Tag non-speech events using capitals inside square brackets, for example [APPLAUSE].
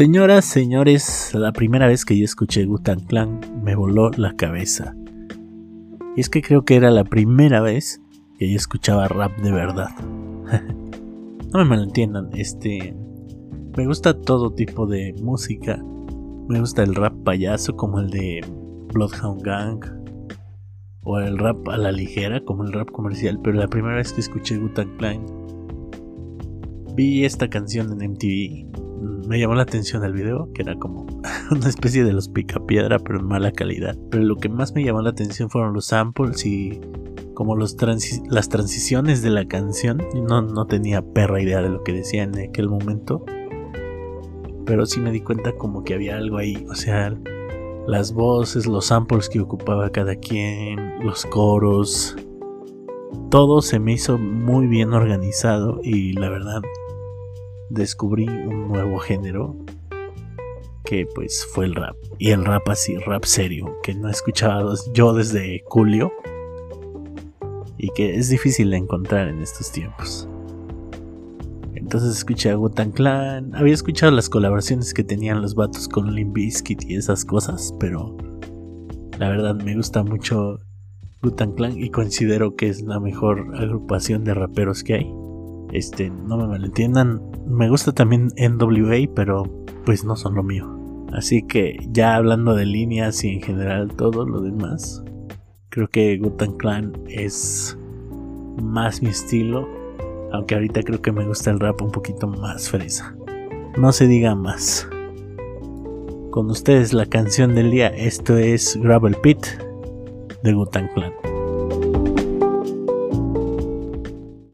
Señoras, señores, la primera vez que yo escuché Gutan Clan me voló la cabeza. Y es que creo que era la primera vez que yo escuchaba rap de verdad. [LAUGHS] no me malentiendan, este. Me gusta todo tipo de música. Me gusta el rap payaso como el de Bloodhound Gang. O el rap a la ligera como el rap comercial. Pero la primera vez que escuché Gutan Clan vi esta canción en MTV me llamó la atención el video, que era como [LAUGHS] una especie de los picapiedra, pero en mala calidad. Pero lo que más me llamó la atención fueron los samples y como los las transiciones de la canción. No, no tenía perra idea de lo que decía en aquel momento. Pero sí me di cuenta como que había algo ahí. O sea, las voces, los samples que ocupaba cada quien, los coros. Todo se me hizo muy bien organizado y la verdad descubrí un nuevo género que pues fue el rap. Y el rap así, rap serio, que no he escuchado yo desde julio y que es difícil de encontrar en estos tiempos. Entonces escuché a Gutan Clan, había escuchado las colaboraciones que tenían los vatos con Limp Bizkit y esas cosas, pero la verdad me gusta mucho Gutan Clan y considero que es la mejor agrupación de raperos que hay. Este, no me malentiendan, me gusta también NWA, pero pues no son lo mío. Así que ya hablando de líneas y en general todo lo demás, creo que Gutan Clan es más mi estilo, aunque ahorita creo que me gusta el rap un poquito más fresa. No se diga más. Con ustedes la canción del día, esto es Gravel Pit de Gutan Clan.